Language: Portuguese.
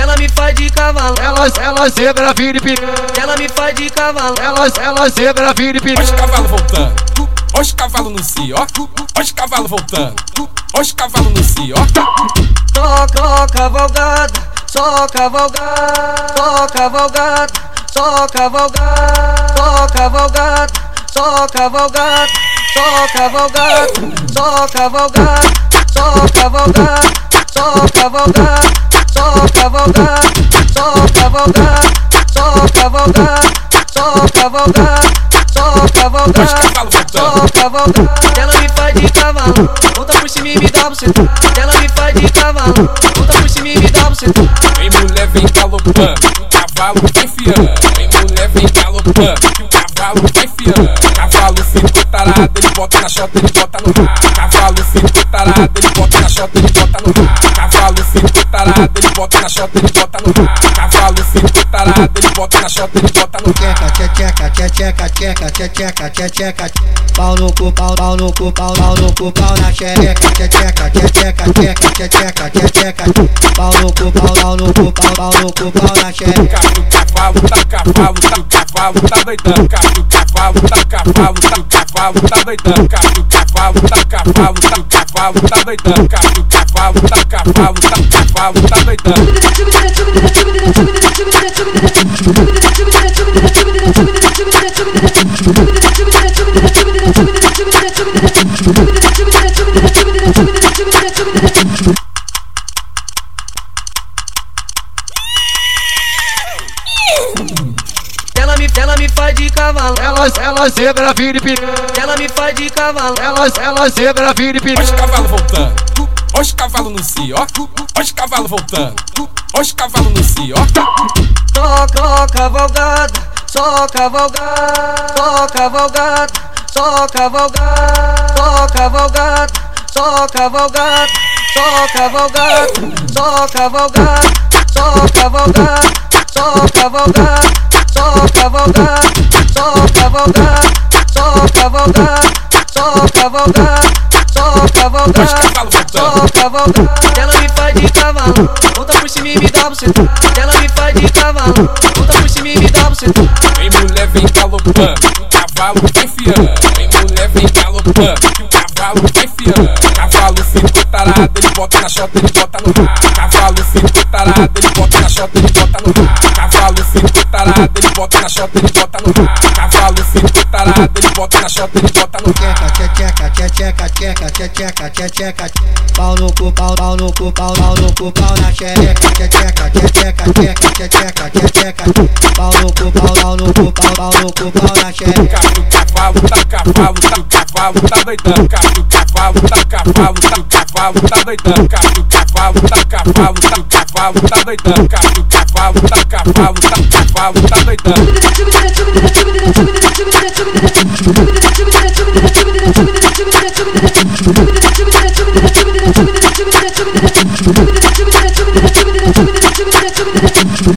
ela me faz de cavalo. Ela, ela zebra vira e piranha. Ela me faz de cavalo. Ela, ela zebra vira e Olha piranha. os cavalos voltando. Olha os cavalos no si, ó. Olha os cavalos voltando. Olha os cavalos no si, ó. Só, só cavalgada, só cavalgada, só cavalgada, só cavalgada, só cavalgada, só cavalgada, só cavalgada, só cavalgada, só cavalgada, só cavalgada, só cavalgada, só cavalgada, só Olha os cavalgada. cavalos Só voltando. cavalgada, ela me faz de cavalo. Volta por cima e me dá você. Ela me faz de cavalo. Volta por cima e me dá você. Vem mulher, vem galopando. Cavalo vem fiando. Vem mulher, vem galopando. Cavalo vem fiando. Cavalo ficou tarado, ele bota na chota, ele bota no rabo. Na chota, ele bota no rabo. Cavalo ficou tarado, ele bota na chota, ele bota no rabo. tcheca, tcheca, tcheca, tcheca, tcheca, tcheca, pau no cu, pau, pau no cu, pau, pau no cu, pau na xereca, tcheca, tcheca, tcheca, tcheca, tcheca, pau no cu, pau, pau no cu, pau, pau no cu, pau na xereca. O cavalo tá, cavalo tá, cavalo tá doidão. O cavalo tá, cavalo tá, o cavalo tá doidão. O cavalo tá, cavalo tá, cavalo tá doidão. O cavalo tá, cavalo tá, cavalo tá doidão. Ela me, ela me faz de cavalo. Ela, ela zebra vira e piranha. Ela me faz de cavalo. Ela, ela zebra vira e Olha os cavalos voltando. Olha os cavalos no si, ó. Olha os cavalos voltando. Olha os cavalos no si, ó. Só, só cavalgada, só cavalgada, só cavalgada, só cavalgada, só cavalgada, só cavalgada, só cavalgada, só cavalgada, só cavalgada, só cavalgada, só cavalgada, só só cavalgada, só cavalgada, só Olha os cavalgada. cavalos Só voltando. cavalgada, ela me faz de cavalo. Volta por cima e me dá você. Ela me faz de cavalo. Volta por cima e me dá você. Vem mulher, vem galopando. Cavalo vem fiando. Vem mulher, vem galopando. Cavalo vem fiando. Cavalo ficou tarado, ele bota na chota, ele bota no rabo. Cavalo ficou tarado, ele bota na chota, ele bota no rabo. Cavalo ficou tarado, ele bota na chota, ele bota no rabo. Cavalo ficou tarado, ele bota na chota, ele bota no rabo. Tcheca, tcheca, tcheca, tcheca, tcheca, pau no cu, pau, pau no cu, pau, pau no cu, pau na xereca, tcheca, tcheca, tcheca, tcheca, tcheca, pau no cu, pau, pau no cu, pau, pau no cu, pau na xereca. O cavalo tá, cavalo tá, cavalo tá doidão. O cavalo tá, cavalo tá, cavalo tá doidão. O cavalo tá, cavalo tá, cavalo tá doidão. O cavalo tá, cavalo tá, cavalo tá doidão. Thank you.